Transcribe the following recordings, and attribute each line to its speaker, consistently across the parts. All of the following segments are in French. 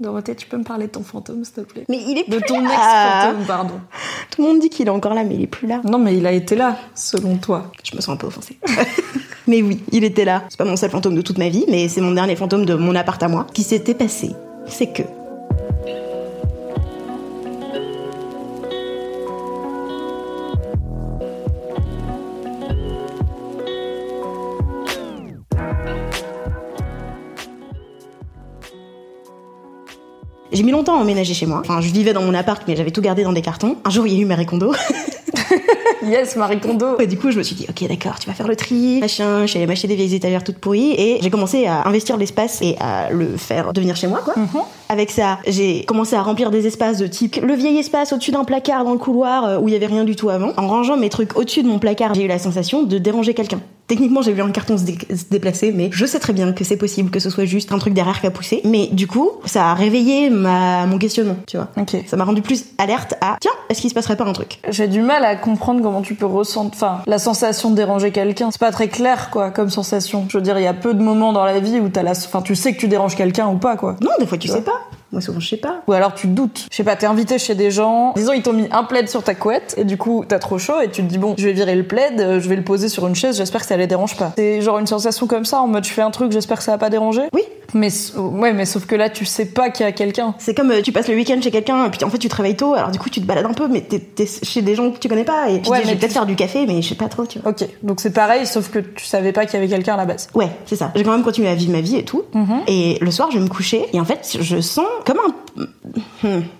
Speaker 1: Dorothée, tu peux me parler de ton fantôme, s'il te plaît
Speaker 2: Mais il est
Speaker 1: De
Speaker 2: plus
Speaker 1: ton
Speaker 2: là.
Speaker 1: ex-fantôme, pardon.
Speaker 2: Tout le monde dit qu'il est encore là, mais il est plus là.
Speaker 1: Non, mais il a été là, selon toi.
Speaker 2: Je me sens un peu offensée. mais oui, il était là. C'est pas mon seul fantôme de toute ma vie, mais c'est mon dernier fantôme de mon appart à moi. Ce qui s'était passé, c'est que J'ai mis longtemps à emménager chez moi. Enfin, je vivais dans mon appart, mais j'avais tout gardé dans des cartons. Un jour, il y a eu Marie Kondo.
Speaker 1: Yes, Marie Kondo.
Speaker 2: Et du coup, je me suis dit, ok, d'accord, tu vas faire le tri, machin. Je suis allée m'acheter des vieilles étagères toutes pourries et j'ai commencé à investir l'espace et à le faire devenir chez moi, quoi. Avec ça, j'ai commencé à remplir des espaces de type le vieil espace au-dessus d'un placard dans le couloir euh, où il y avait rien du tout avant. En rangeant mes trucs au-dessus de mon placard, j'ai eu la sensation de déranger quelqu'un. Techniquement, j'ai vu un carton se, dé- se déplacer, mais je sais très bien que c'est possible que ce soit juste un truc derrière qui a poussé. Mais du coup, ça a réveillé ma, mon questionnement, tu vois.
Speaker 1: Ok.
Speaker 2: Ça m'a rendu plus alerte à tiens, est-ce qu'il se passerait pas un truc?
Speaker 1: J'ai du mal à comprendre comment tu peux ressentir, enfin, la sensation de déranger quelqu'un. C'est pas très clair, quoi, comme sensation. Je veux dire, il y a peu de moments dans la vie où t'as la, enfin, tu sais que tu déranges quelqu'un ou pas, quoi.
Speaker 2: Non, des fois tu
Speaker 1: vois.
Speaker 2: sais pas. Moi souvent je sais pas.
Speaker 1: Ou alors tu te doutes. Je sais pas, t'es invité chez des gens. Disons, ils t'ont mis un plaid sur ta couette et du coup, t'as trop chaud et tu te dis, bon, je vais virer le plaid, euh, je vais le poser sur une chaise, j'espère que ça les dérange pas. C'est genre une sensation comme ça, en mode je fais un truc, j'espère que ça va pas déranger?
Speaker 2: Oui.
Speaker 1: Mais, ouais, mais sauf que là, tu sais pas qu'il y a quelqu'un.
Speaker 2: C'est comme euh, tu passes le week-end chez quelqu'un et puis en fait tu te réveilles tôt, alors du coup tu te balades un peu, mais t'es t'es chez des gens que tu connais pas et tu
Speaker 1: Ouais,
Speaker 2: dis je vais peut-être faire du café, mais je sais pas trop, tu vois.
Speaker 1: Ok, donc c'est pareil, sauf que tu savais pas qu'il y avait quelqu'un à la base.
Speaker 2: Ouais, c'est ça. J'ai quand même continué à vivre ma vie et tout.
Speaker 1: Mhm.
Speaker 2: Et le soir, je vais me coucher et en fait, je sens comme un. Hmm.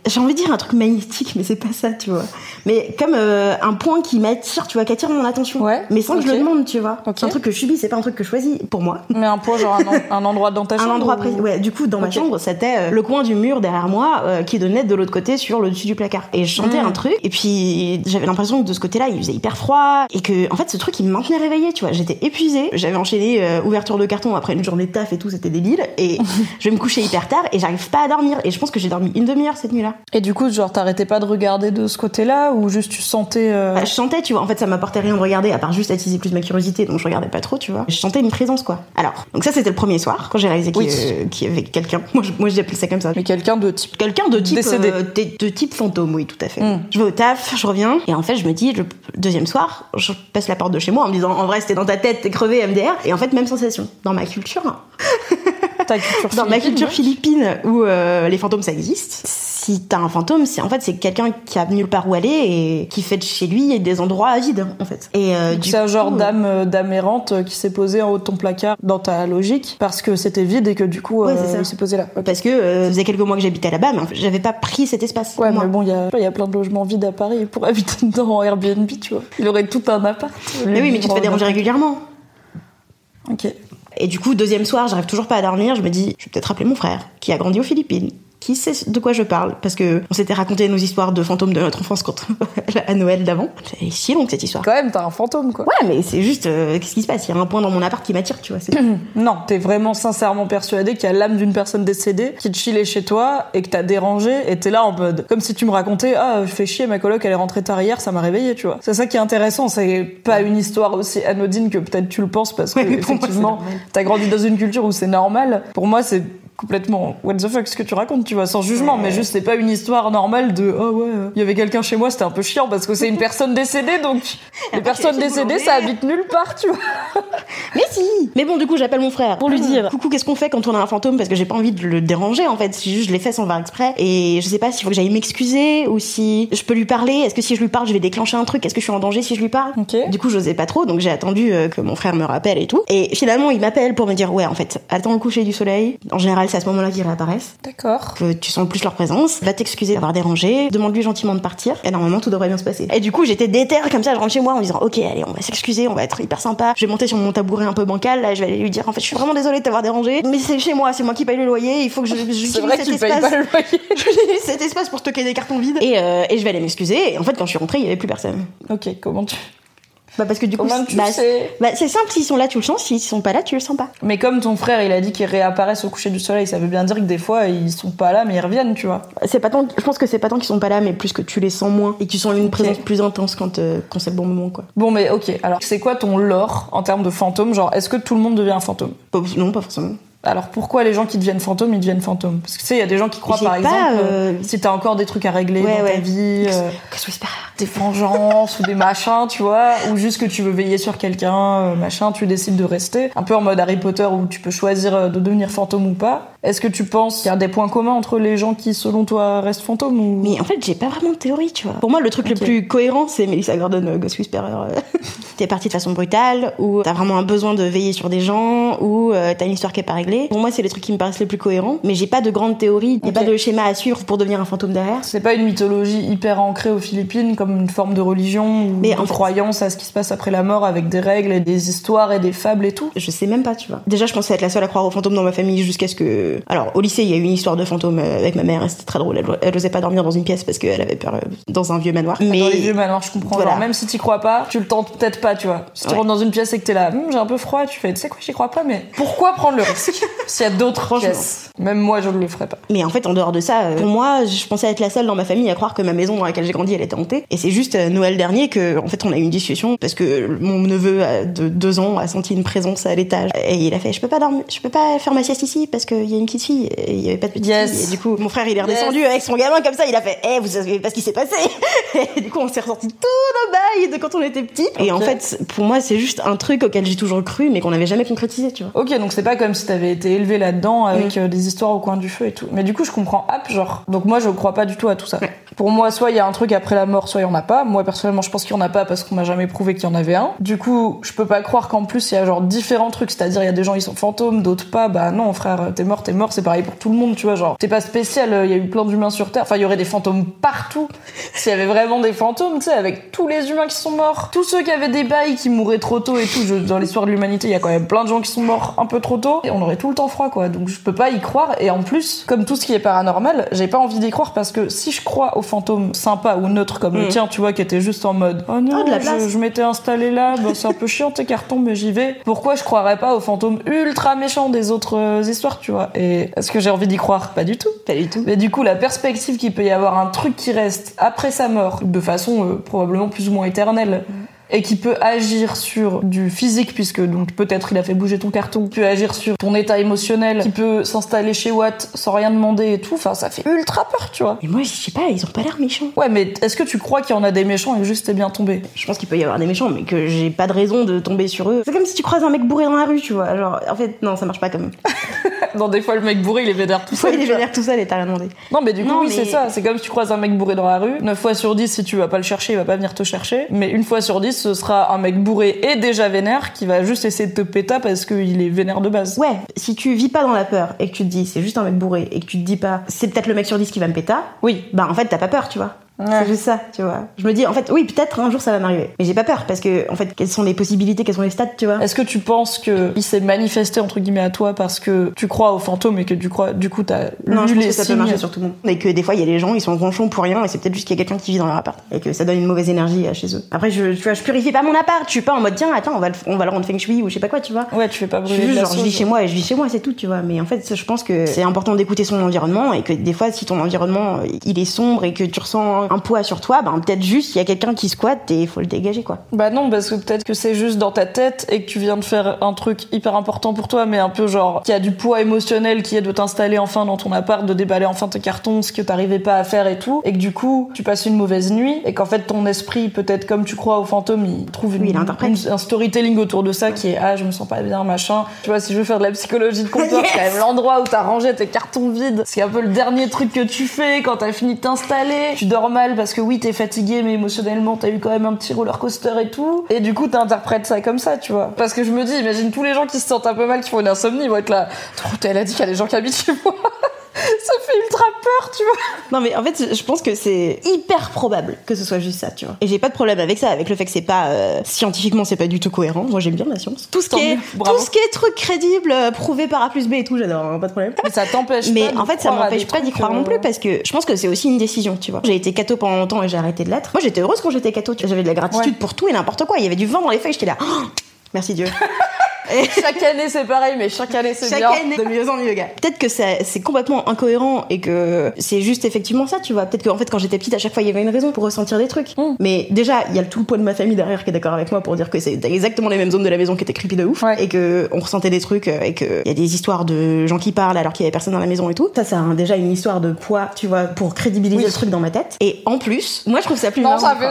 Speaker 2: J'ai envie de dire un truc magnétique, mais c'est pas ça, tu vois. Mais comme euh, un point qui m'attire, tu vois, qui attire mon attention.
Speaker 1: Ouais,
Speaker 2: Mais sans que je le demande, tu vois.
Speaker 1: Ok.
Speaker 2: C'est un truc que je subis, c'est pas un truc que je choisis pour moi.
Speaker 1: Mais un point, genre un, en- un endroit dans ta chambre.
Speaker 2: un endroit
Speaker 1: ou-
Speaker 2: précis. Ouais, du coup, dans ma chambre, c'était euh, le coin du mur derrière moi euh, qui donnait de l'autre côté sur le dessus du placard. Et je chantais
Speaker 1: Mm.
Speaker 2: un truc, et puis j'avais l'impression que de ce côté-là, il faisait hyper froid, et que, en fait, ce truc, il me maintenait réveillée, tu vois. J'étais épuisée, j'avais enchaîné ouverture de carton après une journée de taf et tout, c'était débile, et je vais me coucher hyper tard, et j'arrive pas à dormir. Et je pense que j'ai dormi une demi-heure cette nuit-là.
Speaker 1: Et du coup, genre, t'arrêtais pas de regarder de ce côté-là ou juste tu sentais. euh,
Speaker 2: Bah, je chantais, tu vois. En fait, ça m'apportait rien de regarder, à part juste attiser plus ma curiosité, donc je regardais pas trop, tu vois. Je chantais une présence, quoi. Alors, donc ça, c'était le premier soir, quand j'ai réalisé qu'il
Speaker 1: Oui.
Speaker 2: euh, y avait quelqu'un. Moi, je- moi, j'appelle ça comme ça.
Speaker 1: Mais quelqu'un de type.
Speaker 2: Quelqu'un de type
Speaker 1: Décédé.
Speaker 2: euh, de, de type fantôme, oui, tout à fait.
Speaker 1: Mm.
Speaker 2: Je vais au taf, je reviens, et en fait, je me dis, le deuxième soir, je passe la porte de chez moi en me disant, en vrai, c'était dans ta tête, t'es crevé, MDR. Et en fait, même sensation. Dans ma culture,
Speaker 1: Ta culture
Speaker 2: dans ma culture
Speaker 1: ouais.
Speaker 2: philippine où euh, les fantômes ça existe. Si t'as un fantôme, c'est en fait c'est quelqu'un qui a nulle part où aller et qui fait de chez lui des endroits vides en fait. Et euh,
Speaker 1: C'est un genre
Speaker 2: coup,
Speaker 1: d'âme euh, d'âme errante euh, qui s'est posée en haut de ton placard dans ta logique parce que c'était vide et que du coup
Speaker 2: Ouais,
Speaker 1: euh, il s'est posé là.
Speaker 2: Parce que euh, ça faisait quelques mois que j'habitais là-bas, mais en fait, j'avais pas pris cet espace.
Speaker 1: Ouais,
Speaker 2: moi.
Speaker 1: mais bon, il y a, il y a plein de logements vides à Paris pour habiter dedans en Airbnb, tu vois. Il aurait tout un appart.
Speaker 2: Mais oui, mais tu te fais déranger régulièrement.
Speaker 1: Ok.
Speaker 2: Et du coup, deuxième soir, j'arrive toujours pas à dormir. Je me dis, je vais peut-être appeler mon frère, qui a grandi aux Philippines, qui sait de quoi je parle, parce que on s'était raconté nos histoires de fantômes de notre enfance quand à Noël d'avant. C'est si long cette histoire.
Speaker 1: Quand même, t'as un fantôme, quoi.
Speaker 2: Ouais, mais c'est juste, euh, qu'est-ce qui se passe? Il y a un point dans mon appart qui m'attire, tu vois.
Speaker 1: Non, t'es vraiment sincèrement persuadé qu'il y a l'âme d'une personne décédée qui te chillait chez toi et que t'as dérangé et t'es là en mode comme si tu me racontais ah je fais chier ma coloc elle est rentrée tard hier ça m'a réveillé tu vois. C'est ça qui est intéressant c'est pas une histoire aussi anodine que peut-être tu le penses parce que
Speaker 2: Ouais,
Speaker 1: effectivement t'as grandi dans une culture où c'est normal. Pour moi c'est complètement what the fuck ce que tu racontes tu vois sans jugement mais juste c'est pas une histoire normale de oh ouais euh, il y avait quelqu'un chez moi c'était un peu chiant parce que c'est une personne décédée donc les personnes décédées ça habite nulle part tu vois.
Speaker 2: Mais si Mais bon, du coup, j'appelle mon frère pour lui dire Coucou, qu'est-ce qu'on fait quand on a un fantôme? Parce que j'ai pas envie de le déranger en fait. C'est juste, je l'ai fait sans faire exprès. Et je sais pas s'il faut que j'aille m'excuser ou si je peux lui parler. Est-ce que si je lui parle, je vais déclencher un truc? Est-ce que je suis en danger si je lui parle?
Speaker 1: Ok.
Speaker 2: Du coup, j'osais pas trop, donc j'ai attendu euh, que mon frère me rappelle et tout. Et finalement, il m'appelle pour me dire Ouais, en fait, attends le coucher du soleil. En général, c'est à ce moment-là qu'ils réapparaissent.
Speaker 1: D'accord.
Speaker 2: Que tu sens plus leur présence. Va t'excuser d'avoir dérangé. Demande-lui gentiment de partir. Et normalement, tout devrait bien se passer. Et du coup, j'étais déter comme ça. Je rentre chez moi en me disant, ok, allez, on va s'excuser, on va être hyper sympa. Je vais monter sur mon tabouret un peu bancal. Là, je vais aller lui dire, en fait, je suis vraiment désolée de t'avoir dérangé. Mais c'est chez moi, c'est moi qui paye le loyer. Il faut que je, je
Speaker 1: C'est vrai que tu payes pas le loyer.
Speaker 2: J'utilise cet espace pour stocker des cartons vides. Et, euh, et je vais aller m'excuser. Et en fait, quand je suis rentrée, il y avait plus personne.
Speaker 1: Ok, comment tu.
Speaker 2: Bah parce que du coup,
Speaker 1: tu
Speaker 2: bah,
Speaker 1: sais
Speaker 2: bah, c'est simple. S'ils sont là, tu le sens. S'ils sont pas là, tu le sens pas.
Speaker 1: Mais comme ton frère, il a dit qu'ils réapparaissent au coucher du soleil, ça veut bien dire que des fois, ils sont pas là, mais ils reviennent, tu vois.
Speaker 2: C'est pas tant. Je pense que c'est pas tant qu'ils sont pas là, mais plus que tu les sens moins et que tu sens une présence plus intense quand euh, quand c'est le bon moment, quoi.
Speaker 1: Bon, mais ok, alors c'est quoi ton lore en termes de fantômes? Genre, est-ce que tout le monde devient un fantôme?
Speaker 2: Non, pas forcément.
Speaker 1: Alors pourquoi les gens qui deviennent fantômes, ils deviennent fantômes? Parce que tu sais, il y a des gens qui croient par
Speaker 2: pas,
Speaker 1: exemple,
Speaker 2: euh,
Speaker 1: euh, si t'as encore des trucs à régler
Speaker 2: Ouais,
Speaker 1: dans ta
Speaker 2: ouais.
Speaker 1: vie, euh, des vengeances ou des machins, tu vois, ou juste que tu veux veiller sur quelqu'un, euh, machin, tu décides de rester. Un peu en mode Harry Potter où tu peux choisir de devenir fantôme ou pas. Est-ce que tu penses qu'il y a des points communs entre les gens qui, selon toi, restent fantômes ou...
Speaker 2: Mais en fait, j'ai pas vraiment de théorie, tu vois. Pour moi, le truc le plus cohérent, c'est Melissa Gordon, euh, Ghost Whisperer. t'es parti de façon brutale, ou t'as vraiment un besoin de veiller sur des gens, ou t'as une histoire qui est pas réglée. Pour moi, c'est les trucs qui me paraissent les plus cohérents. Mais j'ai pas de grande théorie, y a pas de schéma à suivre pour devenir un fantôme derrière.
Speaker 1: C'est pas une mythologie hyper ancrée aux Philippines comme une forme de religion ou
Speaker 2: Mais
Speaker 1: de
Speaker 2: en fait-
Speaker 1: croyance à ce qui se passe après la mort avec des règles et des histoires et des fables et tout.
Speaker 2: Je sais même pas, tu vois. Déjà, je pensais être la seule à croire aux fantômes dans ma famille jusqu'à ce que. Alors, au lycée, il y a eu une histoire de fantôme euh, avec ma mère, et c'était très drôle. Elle, elle osait pas dormir dans une pièce parce qu'elle avait peur euh, dans un vieux manoir. Mais
Speaker 1: Dans les vieux manoirs, je comprends.
Speaker 2: Voilà.
Speaker 1: Genre, même si t'y crois pas, tu le tentes peut-être pas, tu vois. Si tu
Speaker 2: Ouais.
Speaker 1: rentres dans une pièce et que t'es là, Hum, j'ai un peu froid, tu fais, tu sais quoi, j'y crois pas, mais pourquoi prendre le risque? S'il y a d'autres
Speaker 2: Franchement.
Speaker 1: Même moi, je ne le ferais pas.
Speaker 2: Mais en fait, en dehors de ça, euh, pour moi, je pensais être la seule dans ma famille à croire que ma maison dans laquelle j'ai grandi, elle était hantée. Et c'est juste euh, Noël dernier que, en fait, on a eu une discussion parce que mon neveu euh, de deux ans a senti une présence à l'étage et il a fait, je peux pas dormir, je peux pas faire ma sieste ici parce qu'il y a une petite fille et il y avait pas de petite
Speaker 1: Yes.
Speaker 2: fille. Et du coup, mon frère, il est redescendu avec son gamin comme ça, il a fait, eh, vous savez pas ce qui s'est passé. et du coup, on s'est ressorti tout nos bails de quand on était petits. Et en fait, pour moi, c'est juste un truc auquel j'ai toujours cru, mais qu'on n'avait jamais concrétisé, tu vois.
Speaker 1: Ok, donc c'est pas comme si t'avais été élevé là-dedans avec euh, des histoires au coin du feu et tout. Mais du coup, je comprends hop, genre. Donc moi, je crois pas du tout à tout ça.
Speaker 2: Ouais.
Speaker 1: Pour moi, soit il y a un truc après la mort, soit il y en a pas. Moi, personnellement, je pense qu'il y en a pas parce qu'on m'a jamais prouvé qu'il y en avait un. Du coup, je peux pas croire qu'en plus il y a genre différents trucs. C'est-à-dire, il y a des gens ils sont fantômes, d'autres pas. Bah non, frère, t'es mort, t'es mort. C'est pareil pour tout le monde, tu vois. Genre, t'es pas spécial. Il y a eu plein d'humains sur Terre. Enfin, il y aurait des fantômes partout. S'il y avait vraiment des fantômes, tu sais, avec tous les humains qui sont morts, tous ceux qui avaient des bails qui mouraient trop tôt et tout. Je- dans l'histoire de l'humanité, il y a quand même plein de gens qui sont morts un peu trop tôt. Et on aurait tout le temps froid, quoi. Donc je peux pas y croire. Et en plus, comme tout ce qui est paranormal, j'ai pas envie d'y croire parce que si je crois aux fantômes sympas ou neutres comme le
Speaker 2: Mm.
Speaker 1: tien, tu vois, qui était juste en mode oh non,
Speaker 2: de la
Speaker 1: je,
Speaker 2: place.
Speaker 1: je m'étais installé là, bah, c'est un peu chiant tes cartons, mais j'y vais. Pourquoi je croirais pas aux fantômes ultra méchants des autres euh, histoires, tu vois? Et est-ce que j'ai envie d'y croire? Pas du tout.
Speaker 2: Pas du tout.
Speaker 1: Mais du coup, la perspective qu'il peut y avoir un truc qui reste après sa mort, de façon euh, probablement plus ou moins éternelle, et qui peut agir sur du physique, puisque donc peut-être il a fait bouger ton carton, peut agir sur ton état émotionnel, qui peut s'installer chez Watt sans rien demander et tout, enfin ça fait ultra peur, tu vois.
Speaker 2: Et moi, je sais pas, ils ont pas l'air méchants.
Speaker 1: Ouais, mais est-ce que tu crois qu'il y en a des méchants et que juste t'es bien tombé?
Speaker 2: Je pense qu'il peut y avoir des méchants, mais que j'ai pas de raison de tomber sur eux. C'est comme si tu croises un mec bourré dans la rue, tu vois. Genre, en fait, non, ça marche pas comme.
Speaker 1: Non, des fois le mec bourré il est vénère tout seul.
Speaker 2: il est vénère tout seul et t'as rien demandé.
Speaker 1: Non, mais du coup,
Speaker 2: Non,
Speaker 1: oui,
Speaker 2: mais-
Speaker 1: c'est ça. C'est comme si tu croises un mec bourré dans la rue. 9 fois sur 10, si tu vas pas le chercher, il va pas venir te chercher. Mais une fois sur 10, ce sera un mec bourré et déjà vénère qui va juste essayer de te péta parce qu'il est vénère de base.
Speaker 2: Ouais, si tu vis pas dans la peur et que tu te dis c'est juste un mec bourré et que tu te dis pas c'est peut-être le mec sur 10 qui va me péta,
Speaker 1: Oui.
Speaker 2: bah en fait t'as pas peur, tu vois. C'est juste ça, tu vois. Je me dis en fait oui peut-être un jour ça va m'arriver, mais j'ai pas peur parce que en fait quelles sont les possibilités, quels sont les stats, tu vois.
Speaker 1: Est-ce que tu penses que il s'est manifesté entre guillemets à toi parce que tu crois aux fantômes et que du, crois, du coup t'as
Speaker 2: Non,
Speaker 1: lu
Speaker 2: je pense
Speaker 1: les
Speaker 2: que ça peut marcher sur tout le monde. Et que des fois, il y a des gens, ils sont ronchons pour rien, et c'est peut-être juste qu'il y a quelqu'un qui vit dans leur appart. Et que ça donne une mauvaise énergie euh, chez eux. Après, je, tu vois, je purifie pas mon appart. Je suis pas en mode, tiens, attends, on va le, on va le rendre feng shui ou je sais pas quoi, tu vois.
Speaker 1: Ouais, tu fais pas
Speaker 2: Je
Speaker 1: brûler de la
Speaker 2: genre, je vis chez moi et je vis chez moi, c'est tout, tu vois. Mais en fait, je pense que c'est important d'écouter son environnement et que des fois, si ton environnement, il est sombre et que tu ressens un poids sur toi, ben peut-être juste, il y a quelqu'un qui squatte et il faut le dégager, quoi.
Speaker 1: Bah non, parce que peut-être que c'est juste dans ta tête et que tu viens de faire un truc hyper important pour toi, mais un peu genre qui a du poids émotionnel qui est de t'installer enfin dans ton appart, de déballer enfin tes cartons, ce que t'arrivais pas à faire et tout, et que du coup tu passes une mauvaise nuit et qu'en fait ton esprit, peut-être comme tu crois aux fantômes, il trouve une,
Speaker 2: Oui, il interprète.
Speaker 1: une- un storytelling autour de ça qui est ah je me sens pas bien machin. Tu vois si je veux faire de la psychologie de comptoir, c'est quand même l'endroit où t'as rangé tes cartons vides. C'est un peu le dernier truc que tu fais quand t'as fini de t'installer. Tu dors mal parce que oui, t'es fatigué, mais émotionnellement, t'as eu quand même un petit roller coaster et tout. Et du coup, t'interprètes ça comme ça, tu vois. Parce que je me dis, imagine tous les gens qui se sentent un peu mal, qui font une insomnie, ils vont être là. Elle a dit qu'il y a des gens qui habitent chez moi. ça fait ultra peur, tu vois.
Speaker 2: Non, mais en fait, je pense que c'est hyper probable que ce soit juste ça, tu vois. Et j'ai pas de problème avec ça, avec le fait que c'est pas euh, scientifiquement, c'est pas du tout cohérent. Moi, j'aime bien la science. Tout ce qui est, tout ce qui est truc crédible, euh, prouvé par A plus B et tout, j'adore, hein, pas de problème.
Speaker 1: Mais ça t'empêche.
Speaker 2: Mais en fait, ça m'empêche pas d'y croire non plus parce que je pense que c'est aussi une décision, tu vois. J'ai été catho pendant longtemps et j'ai arrêté de l'être. Moi, j'étais heureuse quand j'étais catho. J'avais de la gratitude pour tout et n'importe quoi. Il y avait du vent dans les feuilles, j'étais là. Oh, merci Dieu.
Speaker 1: Et chaque année c'est pareil, mais chaque année c'est bien.
Speaker 2: Chaque année de mieux en mieux, gars. Peut-être que c'est complètement incohérent et que c'est juste effectivement ça, tu vois. Peut-être qu'en fait quand j'étais petite, à chaque fois il y avait une raison pour ressentir des trucs. Mm. Mais déjà, il y a tout le poids de ma famille derrière qui est d'accord avec moi pour dire que c'est exactement les mêmes zones de la maison qui étaient creepy de ouf et que on ressentait des trucs et que il y a des histoires de gens qui parlent alors qu'il y avait personne dans la maison et tout. Ça, ça a déjà une histoire de poids, tu vois, pour crédibiliser le truc dans ma tête. Et en plus, moi je trouve ça plus
Speaker 1: non,
Speaker 2: marrant.
Speaker 1: ça fait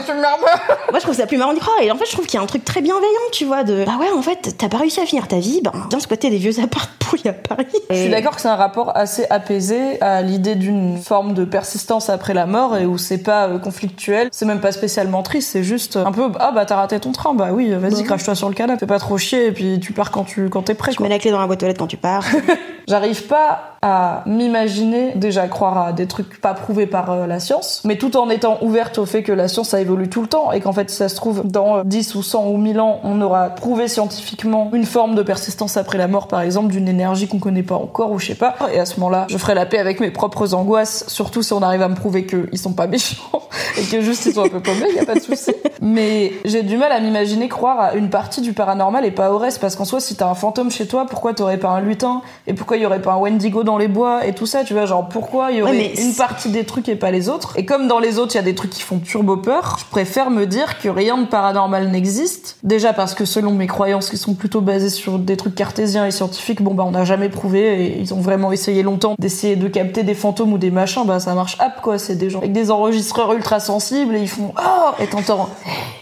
Speaker 2: moi je trouve ça plus marrant d'y croire. Et en fait, je trouve qu'il y a un truc très bienveillant, tu vois, de bah ouais, en fait, t'as pas réussi à finir ta vie, ben bien squatter des vieux apparts pourris à Paris.
Speaker 1: Je suis d'accord que c'est un rapport assez apaisé à l'idée d'une forme de persistance après la mort et où c'est pas euh, conflictuel, c'est même pas spécialement triste, c'est juste un peu ah bah t'as raté ton train, bah oui, vas-y, crache-toi sur le canapé, fais pas trop chier et puis tu pars quand tu quand t'es prêt.
Speaker 2: Tu mets la clé dans la boîte aux lettres quand tu pars.
Speaker 1: J'arrive pas à m'imaginer déjà croire à des trucs pas prouvés par euh, la science, mais tout en étant ouverte au fait que la science ça évolue tout le temps et qu'en fait ça se trouve dans 10 ou 100 ou 1000 ans on aura prouvé scientifiquement une forme de persistance après la mort par exemple d'une énergie qu'on connaît pas encore ou je sais pas. Et à ce moment-là je ferai la paix avec mes propres angoisses surtout si on arrive à me prouver qu'ils sont pas méchants et que juste ils sont un peu paumés y a pas de souci. Mais j'ai du mal à m'imaginer croire à une partie du paranormal et pas au reste parce qu'en soi si t'as un fantôme chez toi pourquoi t'aurais pas un lutin? Et pourquoi y aurait pas un Wendigo dans les bois et tout ça tu vois genre pourquoi il y aurait une partie des trucs et pas les autres? Et comme dans les autres il y a des trucs qui font turbo peur je préfère me dire que rien de paranormal n'existe. Déjà parce que selon mes croyances qui sont plutôt basées sur des trucs cartésiens et scientifiques bon bah on n'a jamais prouvé et ils ont vraiment essayé longtemps d'essayer de capter des fantômes ou des machins bah ça marche hop quoi c'est des gens avec des enregistreurs ultra sensibles et ils font oh! Et t'entends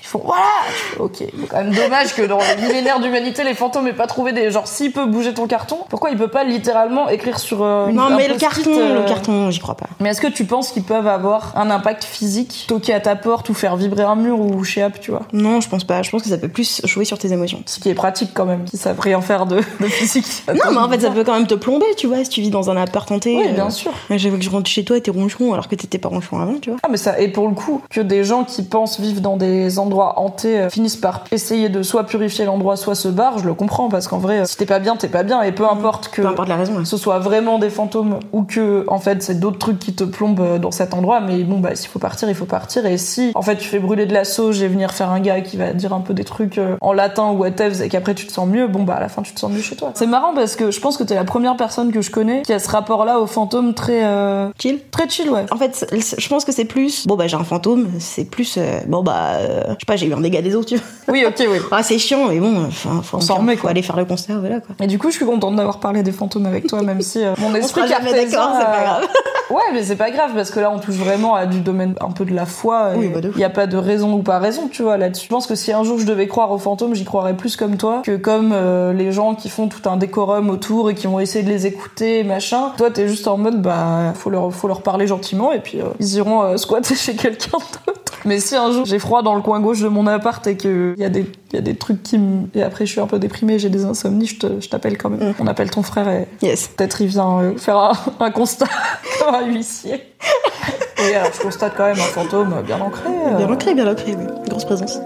Speaker 1: font voilà. Ok c'est quand même dommage que dans le millénaire d'humanité les fantômes aient pas trouvé des genre s'il peut bouger ton carton. Pourquoi il peut pas littéralement écrire sur euh,
Speaker 2: non mais le carton
Speaker 1: euh,
Speaker 2: le carton j'y crois pas.
Speaker 1: Mais est-ce que tu penses qu'ils peuvent avoir un impact physique toquer à ta porte ou faire vibrer un mur ou chez up tu vois?
Speaker 2: Non je pense pas. Je pense que ça peut plus jouer sur tes émotions.
Speaker 1: Ce qui est pratique quand même qui savent rien faire de, de physique.
Speaker 2: Non mais en fait ça peut quand même te plomber tu vois si tu vis dans un appart hanté
Speaker 1: oui bien sûr.
Speaker 2: j'avoue que je rentre chez toi et t'es ronchon alors que t'étais pas ronchon avant tu vois.
Speaker 1: Ah mais ça et pour le coup que des gens qui pensent vivre dans des endroits hantés euh, finissent par essayer de soit purifier l'endroit soit se barrent. Je le comprends parce qu'en vrai si t'es pas bien t'es pas bien. Et peu importe que
Speaker 2: peu importe la raison ouais.
Speaker 1: ce soit vraiment des fantômes ou que en fait c'est d'autres trucs qui te plombent euh, dans cet endroit mais bon bah s'il faut partir il faut partir. Et si en fait tu fais brûler de la sauge et venir faire un gars qui va dire un peu des trucs euh, en latin ou whatever et qu'après tu te sens mieux bon bah à la fin tu te sens mieux chez toi. C'est marrant parce que je pense que t'es la première personne que je connais qui a ce rapport là aux fantômes très euh...
Speaker 2: chill.
Speaker 1: très chill ouais.
Speaker 2: En fait je pense que c'est plus bon bah j'ai un fantôme c'est plus euh, bon bah euh, je pas j'ai eu un dégât des eaux tu vois.
Speaker 1: Oui ok oui.
Speaker 2: Ah c'est chiant mais bon enfin faut
Speaker 1: on s'en remet
Speaker 2: quoi. aller faire le concert voilà quoi.
Speaker 1: Et du coup je suis contente d'avoir parlé des fantômes avec toi même si euh, mon esprit
Speaker 2: on jamais d'accord c'est pas grave.
Speaker 1: Ouais mais c'est pas grave parce que là on touche vraiment à du domaine un peu de la foi
Speaker 2: il bah
Speaker 1: y a pas de raison ou pas raison tu vois là-dessus. Je pense que si un jour je devais croire aux fantômes j'y croirais plus comme toi que comme euh, les gens qui font tout un décorum autour et qui vont essayer de les écouter machin. Toi t'es juste en mode bah faut leur faut leur parler gentiment et puis euh, ils iront euh, squatter chez quelqu'un d'autre mais si un jour j'ai froid dans le coin gauche de mon appart et que il y a des y a des trucs qui me et après je suis un peu déprimée j'ai des insomnies je t'appelle quand même.
Speaker 2: Mm.
Speaker 1: on appelle ton frère et
Speaker 2: yes.
Speaker 1: peut-être il vient euh, faire un, un constat comme un huissier et alors je constate quand même un fantôme bien ancré euh.
Speaker 2: bien ancré bien ancré oui. Grosse présence